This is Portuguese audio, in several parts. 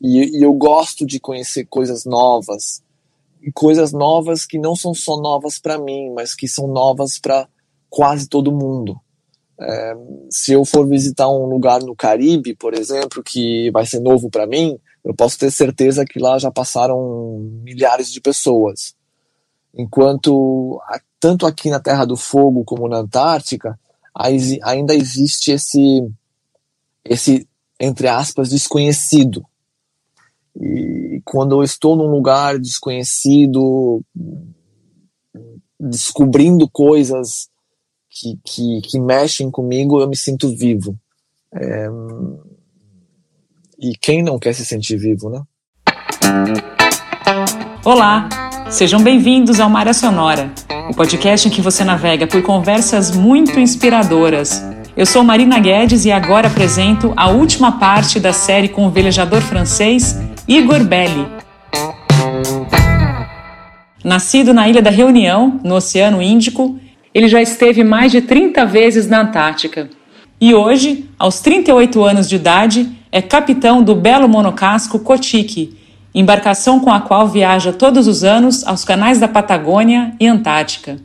E, e eu gosto de conhecer coisas novas, coisas novas que não são só novas para mim, mas que são novas para quase todo mundo. É, se eu for visitar um lugar no Caribe, por exemplo, que vai ser novo para mim, eu posso ter certeza que lá já passaram milhares de pessoas. Enquanto tanto aqui na Terra do Fogo como na Antártica, ainda existe esse, esse entre aspas, desconhecido. E quando eu estou num lugar desconhecido, descobrindo coisas que, que, que mexem comigo, eu me sinto vivo. É, e quem não quer se sentir vivo, né? Olá, sejam bem-vindos ao Mária Sonora, o podcast em que você navega por conversas muito inspiradoras. Eu sou Marina Guedes e agora apresento a última parte da série com o velejador francês Igor Belli. Nascido na Ilha da Reunião, no Oceano Índico, ele já esteve mais de 30 vezes na Antártica. E hoje, aos 38 anos de idade, é capitão do belo monocasco Cotique, embarcação com a qual viaja todos os anos aos canais da Patagônia e Antártica.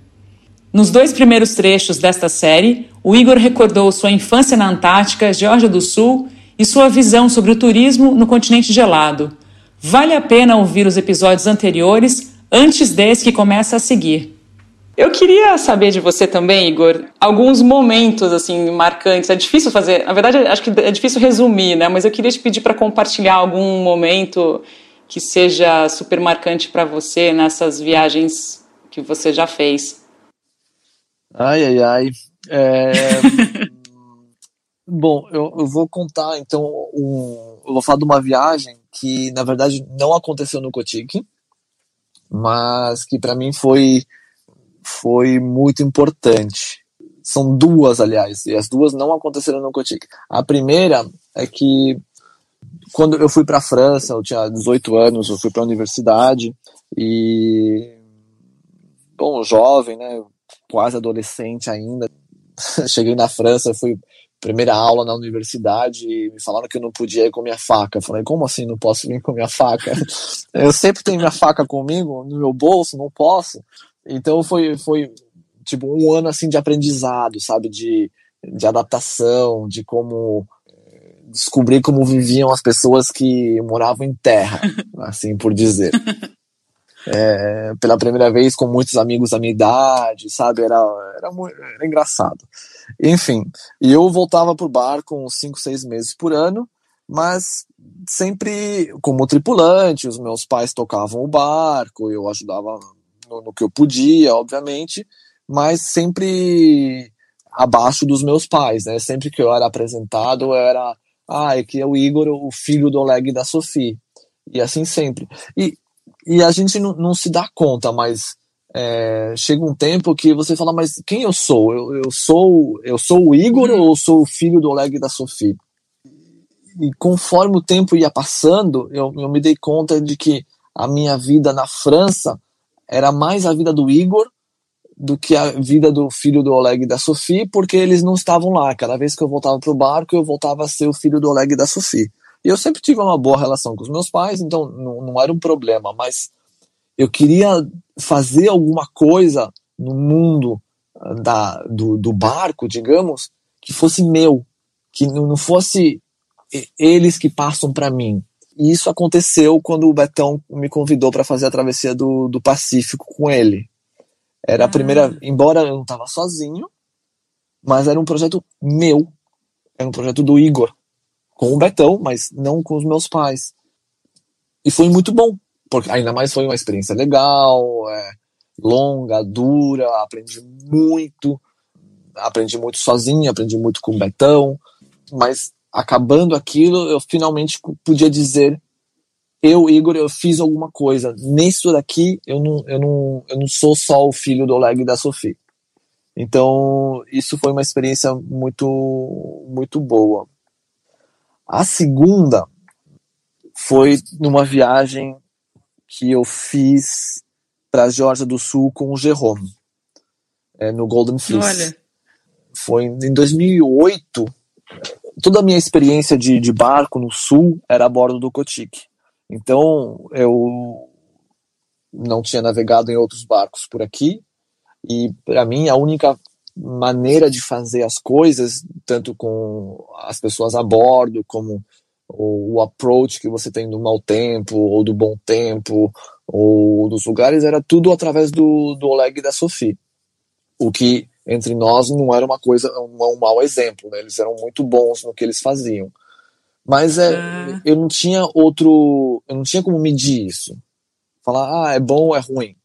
Nos dois primeiros trechos desta série, o Igor recordou sua infância na Antártica, Geórgia do Sul e sua visão sobre o turismo no continente gelado. Vale a pena ouvir os episódios anteriores antes desse que começa a seguir. Eu queria saber de você também, Igor, alguns momentos assim marcantes. É difícil fazer, na verdade, acho que é difícil resumir, né? Mas eu queria te pedir para compartilhar algum momento que seja super marcante para você nessas viagens que você já fez. Ai, ai, ai. É... Bom, eu, eu, vou contar então um, eu vou falar de uma viagem que na verdade não aconteceu no Cotique, mas que para mim foi foi muito importante. São duas, aliás, e as duas não aconteceram no Cotique. A primeira é que quando eu fui para a França, eu tinha 18 anos, eu fui para a universidade e bom, jovem, né, quase adolescente ainda. Cheguei na França, fui primeira aula na universidade e me falaram que eu não podia ir com minha faca. Eu falei, como assim não posso vir com minha faca? Eu sempre tenho minha faca comigo, no meu bolso, não posso. Então foi, foi tipo um ano assim de aprendizado, sabe, de, de adaptação, de como eh, descobrir como viviam as pessoas que moravam em terra, assim por dizer. É, pela primeira vez com muitos amigos da minha idade, sabe? Era, era, era engraçado. Enfim, e eu voltava pro bar com cinco, seis meses por ano, mas sempre como tripulante, os meus pais tocavam o barco, eu ajudava no, no que eu podia, obviamente, mas sempre abaixo dos meus pais, né? Sempre que eu era apresentado, eu era, ah, aqui é o Igor, o filho do Oleg e da Sophie. E assim sempre. E, e a gente não, não se dá conta, mas é, chega um tempo que você fala, mas quem eu sou? Eu, eu sou eu sou o Igor uhum. ou sou o filho do Oleg e da Sophie? E conforme o tempo ia passando, eu, eu me dei conta de que a minha vida na França era mais a vida do Igor do que a vida do filho do Oleg e da Sophie, porque eles não estavam lá. Cada vez que eu voltava para o barco, eu voltava a ser o filho do Oleg e da Sophie. E eu sempre tive uma boa relação com os meus pais, então não, não era um problema, mas eu queria fazer alguma coisa no mundo ah, da, do, do barco, digamos, que fosse meu, que não fosse eles que passam para mim, e isso aconteceu quando o Betão me convidou para fazer a travessia do, do Pacífico com ele. Era a ah. primeira, embora eu não estava sozinho, mas era um projeto meu, era um projeto do Igor, com o Betão, mas não com os meus pais. E foi muito bom, porque ainda mais foi uma experiência legal, é, longa, dura, aprendi muito, aprendi muito sozinho, aprendi muito com o Betão, mas acabando aquilo, eu finalmente podia dizer eu, Igor, eu fiz alguma coisa. Nisso daqui, eu não, eu não, eu não sou só o filho do Oleg e da Sofia. Então, isso foi uma experiência muito, muito boa. A segunda foi numa viagem que eu fiz para a Geórgia do Sul com o Jerome, é, no Golden Fleece. Olha. Foi em 2008, toda a minha experiência de, de barco no sul era a bordo do Cotique. Então eu não tinha navegado em outros barcos por aqui e para mim a única maneira de fazer as coisas, tanto com as pessoas a bordo, como o, o approach que você tem do mau tempo ou do bom tempo ou dos lugares, era tudo através do, do Oleg e da Sophie. O que entre nós não era uma coisa, um, um mau exemplo, né? Eles eram muito bons no que eles faziam. Mas é, ah. eu não tinha outro, eu não tinha como medir isso. Falar, ah, é bom ou é ruim.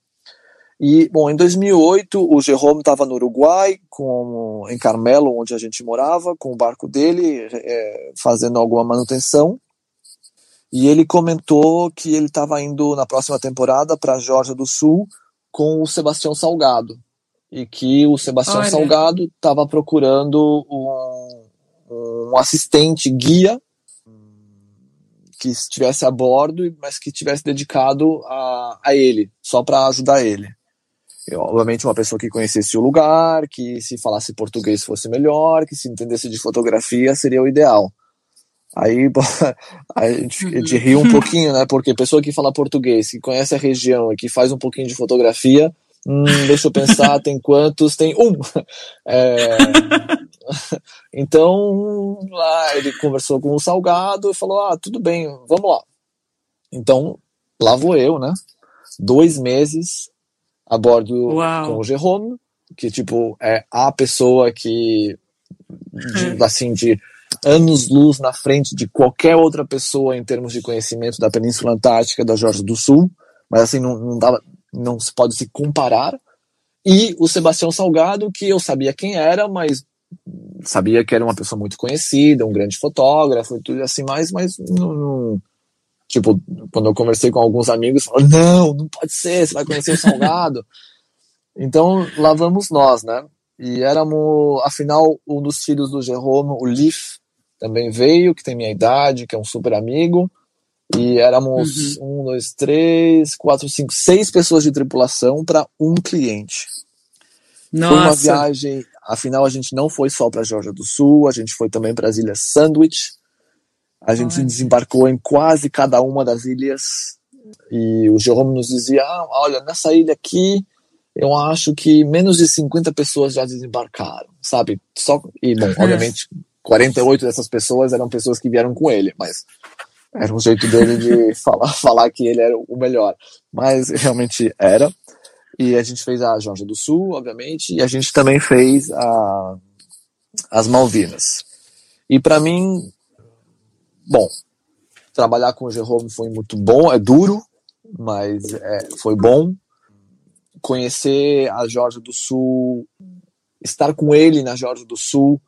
E, bom, em 2008, o Jerome estava no Uruguai, com, em Carmelo, onde a gente morava, com o barco dele, é, fazendo alguma manutenção. E ele comentou que ele estava indo na próxima temporada para Georgia do Sul com o Sebastião Salgado, e que o Sebastião Olha. Salgado estava procurando um, um, assistente guia que estivesse a bordo, mas que tivesse dedicado a, a ele, só para ajudar ele. Obviamente uma pessoa que conhecesse o lugar, que se falasse português fosse melhor, que se entendesse de fotografia seria o ideal. Aí a gente, a gente riu um pouquinho, né? Porque pessoa que fala português, que conhece a região e que faz um pouquinho de fotografia, Hum, deixa eu pensar, tem quantos? Tem um. É, então, lá ele conversou com o Salgado e falou: Ah, tudo bem, vamos lá. Então, lá vou eu, né? Dois meses a bordo Uau. com o Jerome, que, tipo, é a pessoa que, de, hum. assim, de anos-luz na frente de qualquer outra pessoa em termos de conhecimento da Península Antártica, da Georgia do Sul, mas assim, não, não dava, não se pode se comparar. E o Sebastião Salgado, que eu sabia quem era, mas sabia que era uma pessoa muito conhecida, um grande fotógrafo e tudo assim mais, mas não, não, tipo, quando eu conversei com alguns amigos, falaram, não, não pode ser, você vai conhecer o Salgado. então, lá vamos nós, né? E éramos, afinal, um dos filhos do Jerome, o Leaf, também veio, que tem minha idade, que é um super amigo. E éramos uhum. um, dois, três, quatro, cinco, seis pessoas de tripulação para um cliente. Nossa. Foi uma viagem. Afinal, a gente não foi só para Georgia do Sul, a gente foi também para as Ilhas Sandwich. A gente Ai. desembarcou em quase cada uma das ilhas. E o Jerome nos dizia: ah, olha, nessa ilha aqui, eu acho que menos de 50 pessoas já desembarcaram, sabe? Só, e, bom, obviamente, 48 dessas pessoas eram pessoas que vieram com ele, mas era um jeito dele de falar, falar que ele era o melhor. Mas realmente era. E a gente fez a Georgia do Sul, obviamente, e a gente também fez a, as Malvinas. E para mim, bom, trabalhar com o Jerome foi muito bom, é duro, mas é, foi bom. Conhecer a Georgia do Sul, estar com ele na Georgia do Sul,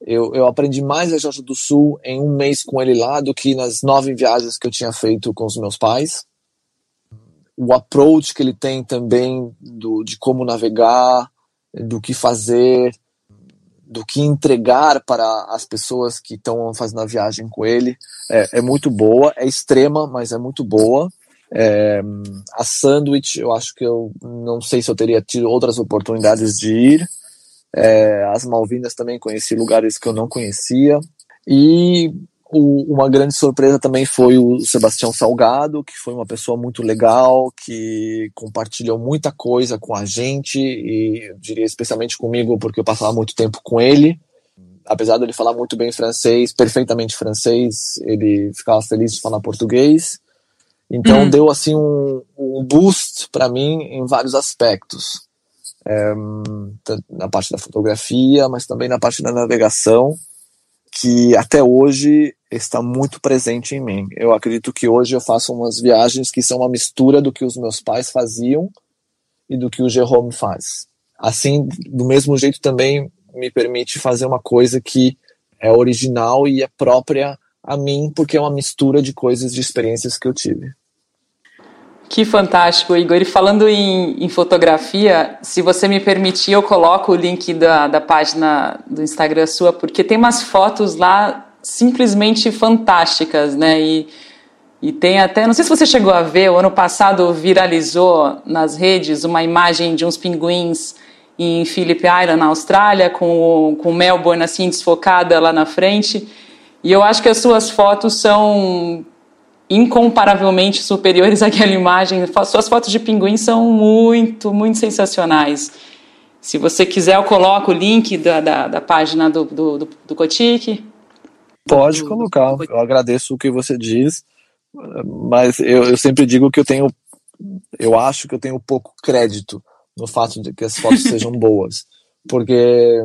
eu, eu aprendi mais a Georgia do Sul em um mês com ele lá do que nas nove viagens que eu tinha feito com os meus pais. O approach que ele tem também do, de como navegar, do que fazer, do que entregar para as pessoas que estão fazendo a viagem com ele é, é, muito boa, é extrema, mas é muito boa. É, a Sandwich, eu acho que eu não sei se eu teria tido outras oportunidades de ir. É, as Malvinas também conheci lugares que eu não conhecia. E o, uma grande surpresa também foi o Sebastião Salgado, que foi uma pessoa muito legal, que compartilhou muita coisa com a gente, e eu diria especialmente comigo, porque eu passava muito tempo com ele. Apesar de ele falar muito bem francês, perfeitamente francês, ele ficava feliz de falar português. Então uhum. deu assim um, um boost para mim em vários aspectos é, na parte da fotografia, mas também na parte da navegação, que até hoje está muito presente em mim. Eu acredito que hoje eu faço umas viagens que são uma mistura do que os meus pais faziam e do que o Jerome faz. Assim, do mesmo jeito também me permite fazer uma coisa que é original e é própria a mim, porque é uma mistura de coisas, de experiências que eu tive. Que fantástico, Igor. E falando em, em, fotografia, se você me permitir, eu coloco o link da, da página do Instagram sua, porque tem umas fotos lá simplesmente fantásticas, né? E, e tem até, não sei se você chegou a ver, o ano passado viralizou nas redes uma imagem de uns pinguins em Phillip Island, na Austrália, com, com Melbourne assim desfocada lá na frente. E eu acho que as suas fotos são incomparavelmente superiores àquela imagem. Suas fotos de pinguim são muito, muito sensacionais. Se você quiser, eu coloco o link da, da, da página do, do, do, do Cotique. Pode colocar. Eu agradeço o que você diz, mas eu, eu sempre digo que eu tenho, eu acho que eu tenho pouco crédito no fato de que as fotos sejam boas, porque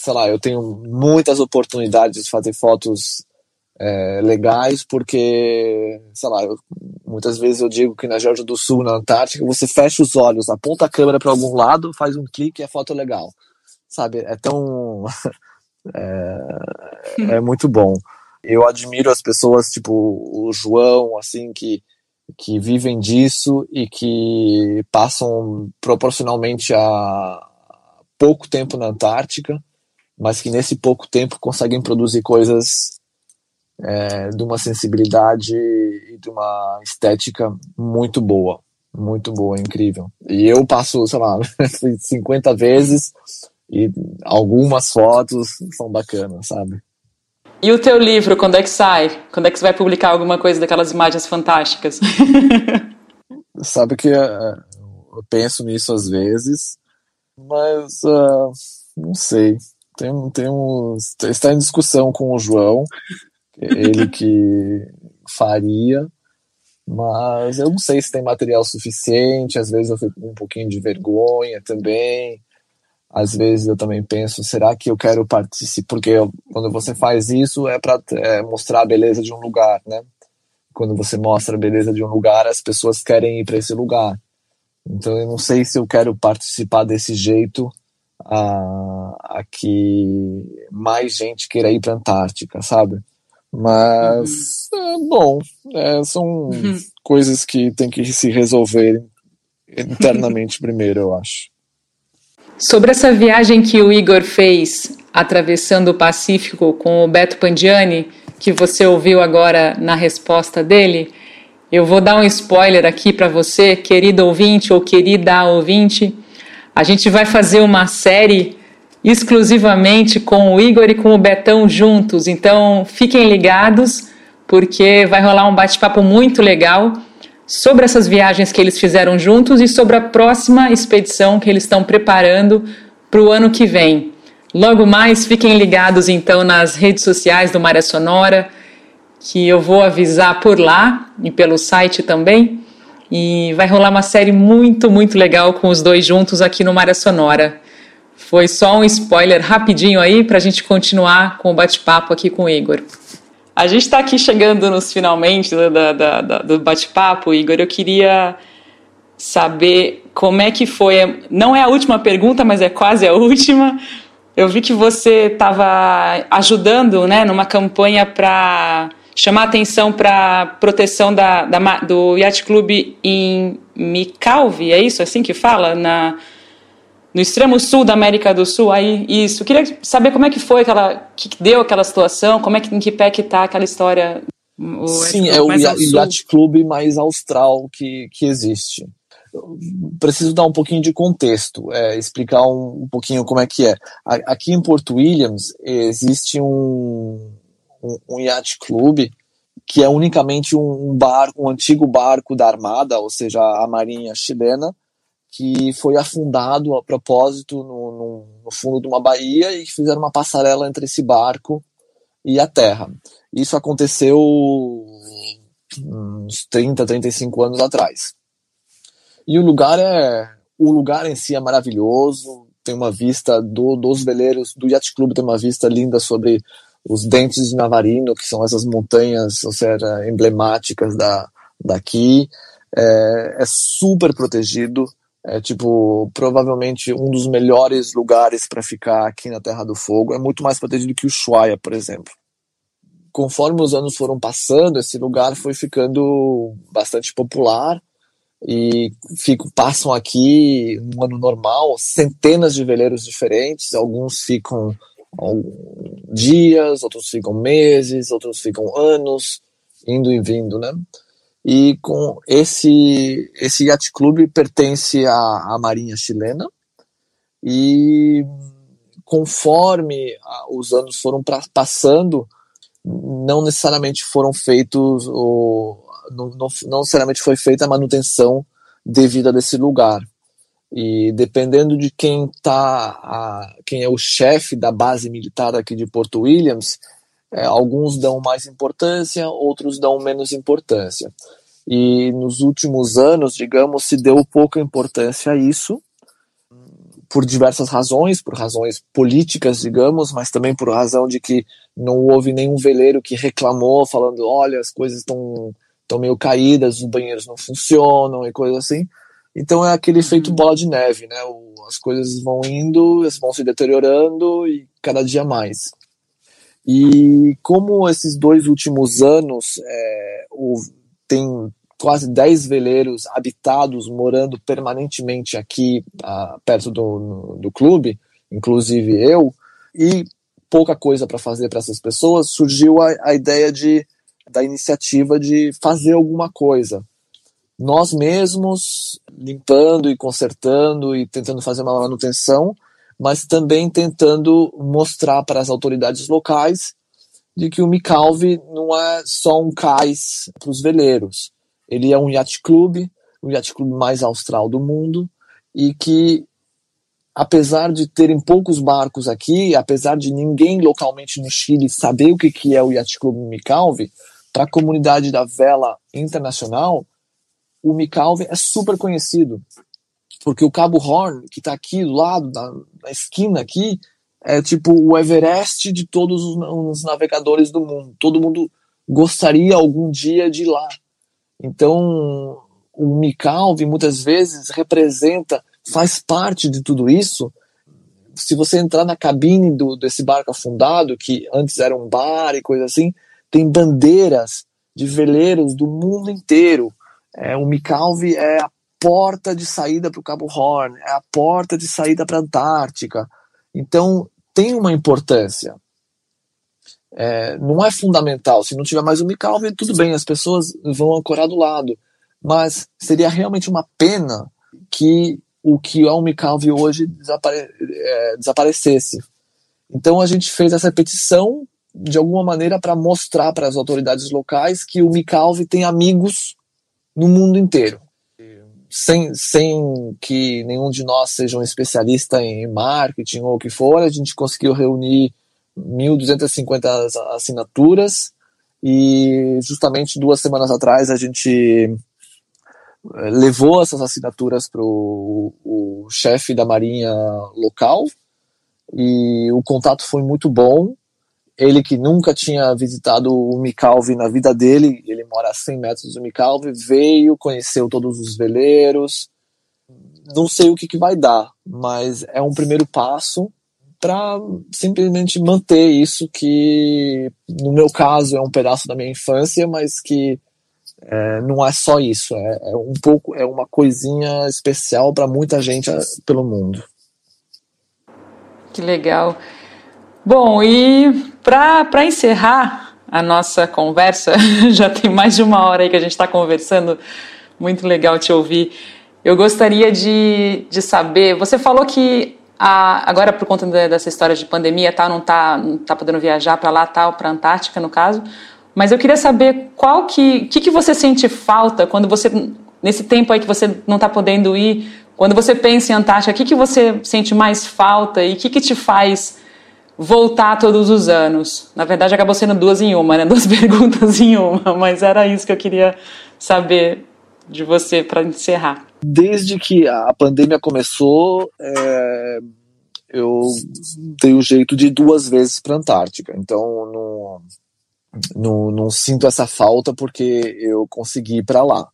sei lá, eu tenho muitas oportunidades de fazer fotos é, legais, porque, sei lá, eu, muitas vezes eu digo que na Geórgia do Sul, na Antártica, você fecha os olhos, aponta a câmera para algum lado, faz um clique e a foto é legal. Sabe? É tão. é, é muito bom. Eu admiro as pessoas, tipo o João, assim, que, que vivem disso e que passam proporcionalmente a pouco tempo na Antártica, mas que nesse pouco tempo conseguem produzir coisas é, de uma sensibilidade e de uma estética muito boa, muito boa, incrível. E eu passo, sei lá, 50 vezes e algumas fotos são bacanas, sabe? E o teu livro, quando é que sai? Quando é que você vai publicar alguma coisa daquelas imagens fantásticas? sabe que uh, eu penso nisso às vezes, mas uh, não sei. Tem, tem uns, está em discussão com o João ele que faria, mas eu não sei se tem material suficiente, às vezes eu fico com um pouquinho de vergonha também, às vezes eu também penso, será que eu quero participar, porque eu, quando você faz isso é para é, mostrar a beleza de um lugar, né? Quando você mostra a beleza de um lugar, as pessoas querem ir para esse lugar. Então eu não sei se eu quero participar desse jeito a, a que mais gente queira ir para Antártica, sabe? Mas, uhum. é, bom, é, são uhum. coisas que tem que se resolver internamente primeiro, eu acho. Sobre essa viagem que o Igor fez atravessando o Pacífico com o Beto Pandiani, que você ouviu agora na resposta dele, eu vou dar um spoiler aqui para você, querido ouvinte ou querida ouvinte. A gente vai fazer uma série exclusivamente com o Igor e com o Betão juntos. Então fiquem ligados, porque vai rolar um bate-papo muito legal sobre essas viagens que eles fizeram juntos e sobre a próxima expedição que eles estão preparando para o ano que vem. Logo mais, fiquem ligados então nas redes sociais do Maré Sonora, que eu vou avisar por lá e pelo site também. E vai rolar uma série muito, muito legal com os dois juntos aqui no Maré Sonora. Foi só um spoiler rapidinho aí para a gente continuar com o bate-papo aqui com o Igor. A gente está aqui chegando nos finalmente do, do, do bate-papo, Igor. Eu queria saber como é que foi. Não é a última pergunta, mas é quase a última. Eu vi que você estava ajudando né, numa campanha para chamar atenção para proteção da, da, do Yacht Club em Micalve, é isso assim que fala? Na, no extremo sul da América do Sul, aí isso. Queria saber como é que foi aquela, que deu aquela situação, como é que em que pé que tá aquela história. O Sim, é o yacht club mais austral que, que existe. preciso dar um pouquinho de contexto, é, explicar um, um, pouquinho como é que é. Aqui em Porto Williams existe um, um, um yacht club que é unicamente um barco, um antigo barco da Armada, ou seja, a Marinha chilena, que foi afundado a propósito no, no, no, fundo de uma baía e fizeram uma passarela entre esse barco e a terra. Isso aconteceu uns 30, 35 anos atrás. E o lugar é o lugar em si é maravilhoso, tem uma vista do, dos veleiros do Yacht Club tem uma vista linda sobre os dentes de Navarino, que são essas montanhas, ou seja, emblemáticas da daqui. É, é super protegido, é tipo, provavelmente um dos melhores lugares para ficar aqui na Terra do Fogo. É muito mais protegido que o Ushuaia, por exemplo. Conforme os anos foram passando, esse lugar foi ficando bastante popular e fico, passam aqui no ano normal centenas de veleiros diferentes. Alguns ficam dias, outros ficam meses, outros ficam anos, indo e vindo, né? E com esse esse yacht clube pertence à, à Marinha chilena e conforme os anos foram pra, passando, não necessariamente foram feitos, ou, não, não, não necessariamente foi feita a manutenção devida desse lugar. E dependendo de quem tá, quem é o chefe da base militar aqui de Porto Williams, é, alguns dão mais importância, outros dão menos importância. E nos últimos anos, digamos, se deu pouca importância a isso, por diversas razões, por razões políticas, digamos, mas também por razão de que não houve nenhum veleiro que reclamou, falando: olha, as coisas estão estão meio caídas, os banheiros não funcionam e coisas assim. Então é aquele efeito uhum. bola de neve, né? As coisas vão indo, elas vão se deteriorando e cada dia mais. E como esses dois últimos anos é, tem quase 10 veleiros habitados morando permanentemente aqui uh, perto do, do clube, inclusive eu, e pouca coisa para fazer para essas pessoas, surgiu a, a ideia de, da iniciativa de fazer alguma coisa. Nós mesmos limpando e consertando e tentando fazer uma manutenção, mas também tentando mostrar para as autoridades locais de que o Micalve não é só um cais para os veleiros. Ele é um yacht club, o yacht club mais austral do mundo, e que, apesar de terem poucos barcos aqui, apesar de ninguém localmente no Chile saber o que, que é o yacht club Micalve, para a comunidade da vela internacional, o Micalve é super conhecido porque o Cabo Horn, que está aqui do lado, na, na, esquina aqui, é tipo o Everest de todos os, os, navegadores do mundo. Todo mundo gostaria algum dia de ir lá. Então, o Micalve muitas vezes representa, faz parte de tudo isso. Se você entrar na cabine do, desse barco afundado, que antes era um bar e coisa assim, tem bandeiras de veleiros do mundo inteiro. É, o Micalve é a porta de saída para o Cabo Horn, é a porta de saída para a Antártica. Então, tem uma importância. É, não é fundamental. Se não tiver mais o Micalve, tudo bem, as pessoas vão ancorar do lado. Mas seria realmente uma pena que o que é o Micalve hoje desapare é, desaparecesse. Então a gente fez essa petição de alguma maneira para mostrar para as autoridades locais que o Micalve tem amigos no mundo inteiro sem, sem que nenhum de nós seja um especialista em marketing ou o que for, a gente conseguiu reunir 1.250 assinaturas e justamente duas semanas atrás a gente eh, levou essas assinaturas para o chefe da marinha local e o contato foi muito bom ele que nunca tinha visitado o Micalve na vida dele, ele mora a 100 metros do Micalve, veio, conheceu todos os veleiros. Não sei o que, que vai dar, mas é um primeiro passo para simplesmente manter isso que, no meu caso, é um pedaço da minha infância, mas que é, não é só isso, é, é, um pouco, é uma coisinha especial para muita gente pelo mundo. Que legal. Bom, e para encerrar a nossa conversa, já tem mais de uma hora aí que a gente está conversando, muito legal te ouvir. Eu gostaria de, de saber, você falou que a, agora por conta dessa história de pandemia, tá, não está não tá podendo viajar para lá, tal, para a Antártica no caso, mas eu queria saber qual que, que, que você sente falta quando você, nesse tempo aí que você não está podendo ir, quando você pensa em Antártica, o que, que você sente mais falta e o que, que te faz voltar todos os anos? Na verdade, acabou sendo duas em uma, né? Duas perguntas em uma, mas era isso que eu queria saber de você para encerrar. Desde que a pandemia começou, é, eu dei o jeito de ir duas vezes para a Antártica. Então, não, não, não sinto essa falta porque eu consegui ir para lá.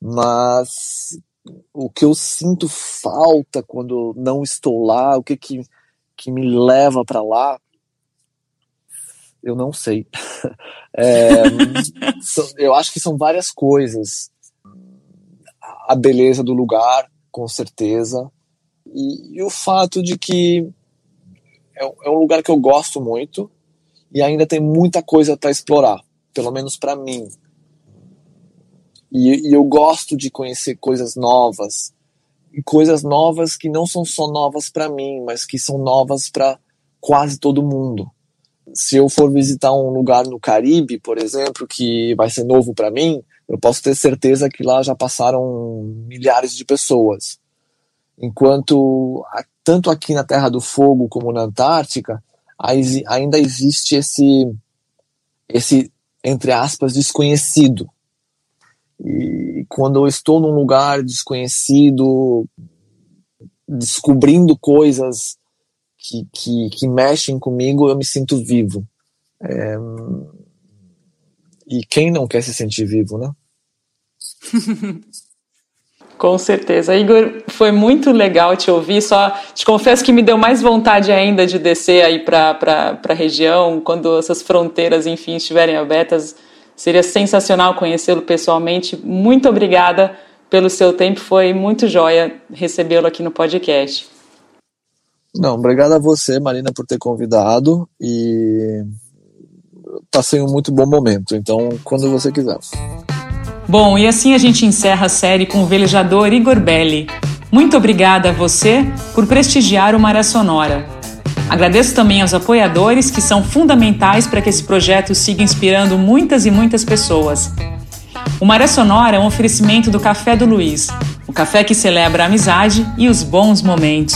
Mas o que eu sinto falta quando não estou lá, o que que que me leva para lá, eu não sei. é, eu acho que são várias coisas. A beleza do lugar, com certeza, e, e o fato de que é, é, um lugar que eu gosto muito e ainda tem muita coisa para explorar, pelo menos para mim. E, e eu gosto de conhecer coisas novas, coisas novas que não são só novas para mim, mas que são novas para quase todo mundo. Se eu for visitar um lugar no Caribe, por exemplo, que vai ser novo para mim, eu posso ter certeza que lá já passaram milhares de pessoas. Enquanto tanto aqui na Terra do Fogo como na Antártica, ainda existe esse esse entre aspas desconhecido. E quando eu estou num lugar desconhecido, descobrindo coisas que, que, que mexem comigo, eu me sinto vivo. É, e quem não quer se sentir vivo, né? Com certeza. Igor, foi muito legal te ouvir. Só te confesso que me deu mais vontade ainda de descer aí para a região, quando essas fronteiras, enfim, estiverem abertas. Seria sensacional conhecê-lo pessoalmente. Muito obrigada pelo seu tempo. Foi muito joia recebê-lo aqui no podcast. Não, obrigado a você, Marina, por ter convidado e passei um muito bom momento. Então, quando você quiser. Bom, e assim a gente encerra a série com o velejador Igor Belli. Muito obrigada a você por prestigiar o Maré Sonora. Agradeço também aos apoiadores que são fundamentais para que esse projeto siga inspirando muitas e muitas pessoas. O Maré Sonora é um oferecimento do Café do Luiz, o café que celebra a amizade e os bons momentos.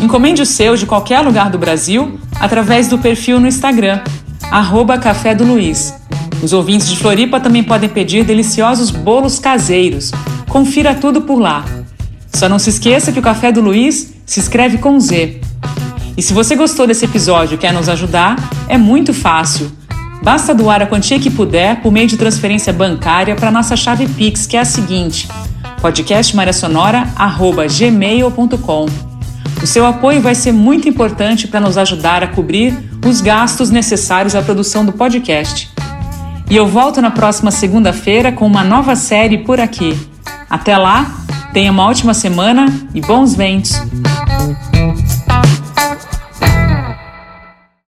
Encomende o seu de qualquer lugar do Brasil através do perfil no Instagram, arroba Café do Luiz. Os ouvintes de Floripa também podem pedir deliciosos bolos caseiros. Confira tudo por lá. Só não se esqueça que o Café do Luiz se escreve com Z. E se você gostou desse episódio e quer nos ajudar, é muito fácil. Basta doar a quantia que puder por meio de transferência bancária para nossa chave Pix, que é a seguinte: podcastmariasonora@gmail.com. O seu apoio vai ser muito importante para nos ajudar a cobrir os gastos necessários à produção do podcast. E eu volto na próxima segunda-feira com uma nova série por aqui. Até lá, tenha uma ótima semana e bons ventos!